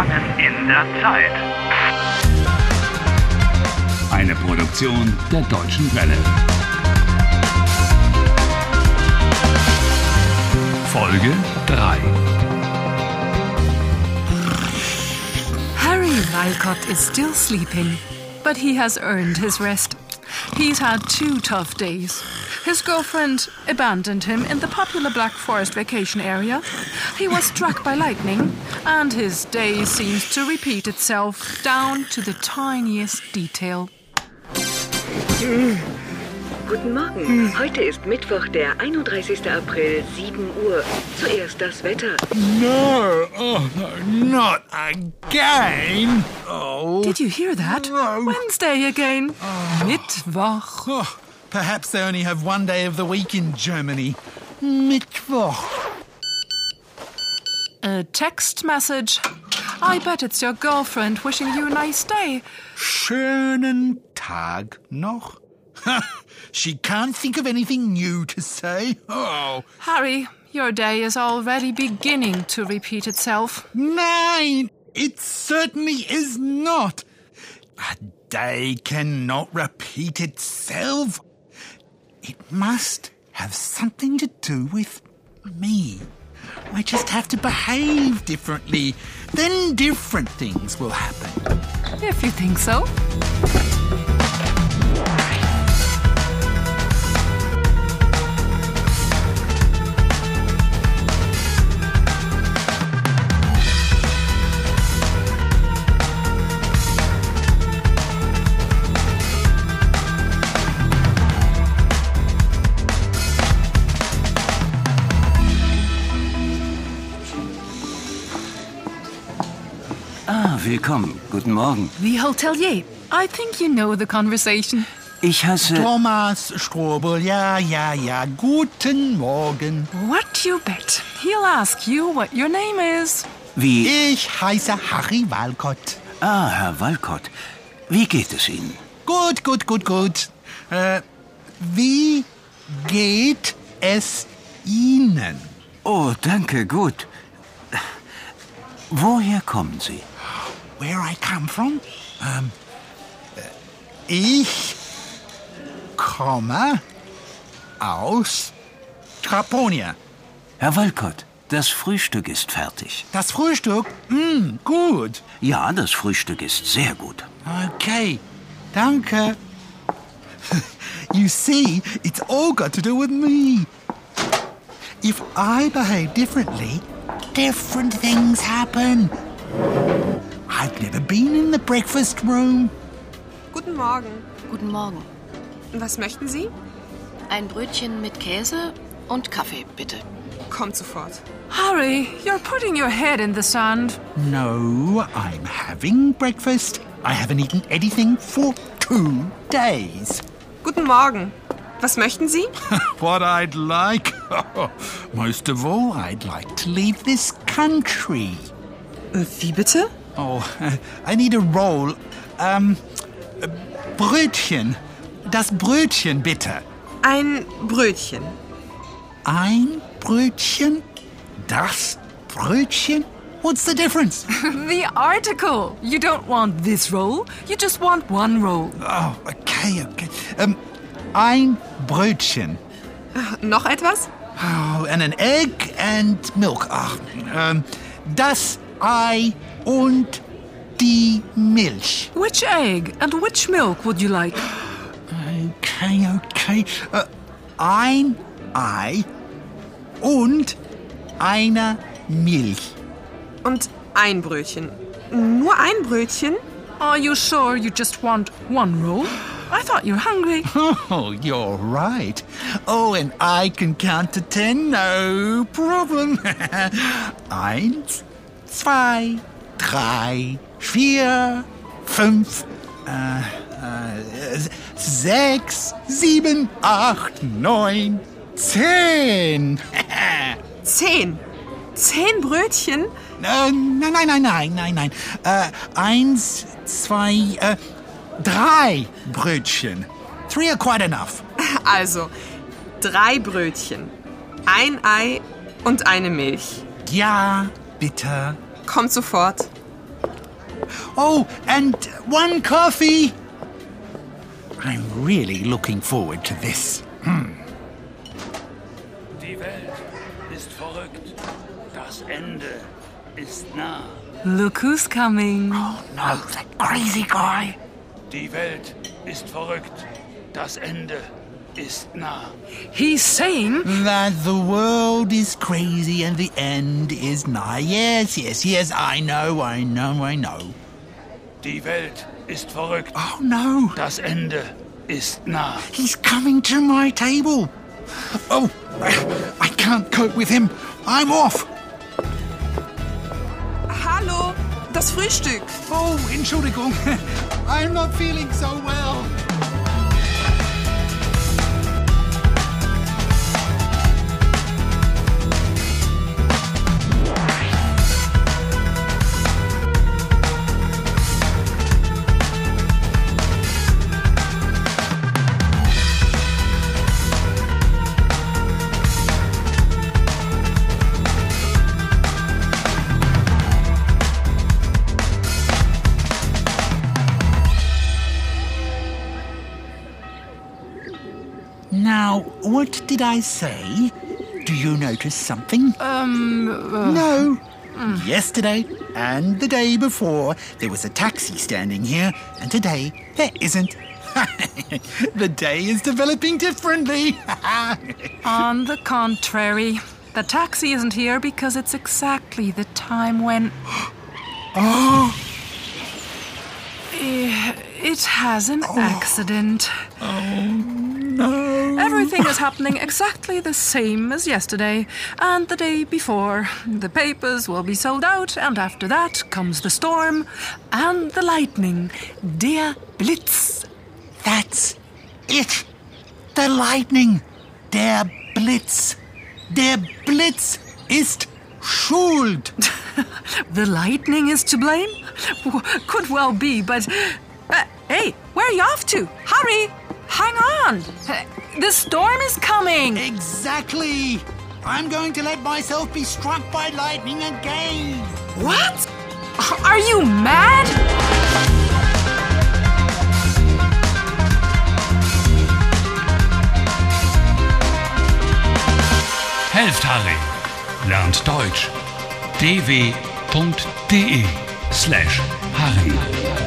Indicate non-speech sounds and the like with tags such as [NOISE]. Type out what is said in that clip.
Gefangen in der Zeit. Eine Produktion der Deutschen Welle. Folge 3. Harry Walcott is still sleeping, but he has earned his rest. He's had two tough days. His girlfriend abandoned him in the popular Black Forest vacation area. He was struck by lightning, and his day seems to repeat itself down to the tiniest detail. Mm. Guten Morgen. Heute ist Mittwoch, der 31. April, 7 Uhr. Zuerst das Wetter. No, oh no, not again. Oh. Did you hear that? No. Wednesday again. Oh. Mittwoch. Oh, Perhaps they only have one day of the week in Germany. Mittwoch. A text message. I bet it's your girlfriend wishing you a nice day. Schönen Tag noch. she can't think of anything new to say. Oh, Harry, your day is already beginning to repeat itself. nein, it certainly is not. A day cannot repeat itself. It must have something to do with me. I just have to behave differently. Then different things will happen. If you think so. Ah, willkommen. Guten Morgen. The hotelier. I think you know the conversation. Ich heiße. Thomas Strobel, ja, ja, ja. Guten Morgen. What you bet? He'll ask you what your name is. Wie? Ich heiße Harry Walcott. Ah, Herr Walcott. Wie geht es Ihnen? Gut, gut, gut, gut. Äh, wie geht es Ihnen? Oh, danke, gut. Woher kommen Sie? Where I come from? Ähm, äh, ich komme aus Traponia. Herr Walcott, das Frühstück ist fertig. Das Frühstück? Mm, gut. Ja, das Frühstück ist sehr gut. Okay, danke. [LAUGHS] you see, it's all got to do with me. If I behave differently, different things happen. I've never been in the breakfast room. Guten Morgen. Guten Morgen. Was möchten Sie? Ein Brötchen mit Käse und Kaffee, bitte. Kommt sofort. Harry, you're putting your head in the sand. No, I'm having breakfast. I haven't eaten anything for two days. Guten Morgen. Was möchten Sie? [LAUGHS] what I'd like? [LAUGHS] Most of all, I'd like to leave this country. Wie bitte? Oh, I need a roll. Um, äh, Brötchen. Das Brötchen, bitte. Ein Brötchen. Ein Brötchen? Das Brötchen? What's the difference? [LAUGHS] The article. You don't want this roll, you just want one roll. Oh, okay, okay. Um, ein Brötchen. Noch etwas? Oh, and an egg and milk. Ach, ähm, das Ei und die Milch. Which egg and which milk would you like? Okay, okay. Äh, ein Ei und eine Milch. Und ein Brötchen. Nur ein Brötchen? Are you sure you just want one roll? I thought you were hungry. [LAUGHS] Oh, you're right. Oh, and I can count to ten, no problem. [LAUGHS] Eins, zwei, drei, vier, fünf, äh, äh, sechs, sieben, acht, neun, zehn. [LAUGHS] Zehn. Zehn Brötchen? Äh, nein, nein, nein, nein, nein, nein. Äh, eins, zwei, äh, drei Brötchen. Three are quite enough. [LAUGHS] Also, drei Brötchen. Ein Ei und eine Milch. Ja, bitte. Kommt sofort. Oh, and one coffee. I'm really looking forward to this. Die Welt ist verrückt. Das Ende ist nah. Look who's coming. No, that crazy guy. Die Welt ist verrückt. Das Ende ist nah. He's saying That the world is crazy and the end is nigh. Yes, yes, yes, I know, I know, I know. Die Welt ist verrückt. Oh no, Das Ende ist nah. he's coming to my table. Oh, I can't cope with him. I'm off. Hallo, das Frühstück. Oh, Entschuldigung. [LAUGHS] I'm not feeling so well. What did I say? Do you notice something? um No. Yesterday and the day before, there was a taxi standing here, and today there isn't. [LAUGHS] the day is developing differently. [LAUGHS] On the contrary, the taxi isn't here because it's exactly the time when. [GASPS] oh, Eh, It has an accident. no. Everything is happening exactly the same as yesterday and the day before. The papers will be sold out, and after that comes the storm and the lightning. Der Blitz. That's it. The lightning. Der Blitz. Der Blitz ist schuld. [LAUGHS] The lightning is to blame? Could well be, but. Uh, hey, where are you off to? Hurry! Hang on! The storm is coming! Exactly. I'm going to let myself be struck by lightning again. What? Are you mad? Helft Harry. Lernt Deutsch. dw.de slash Harry.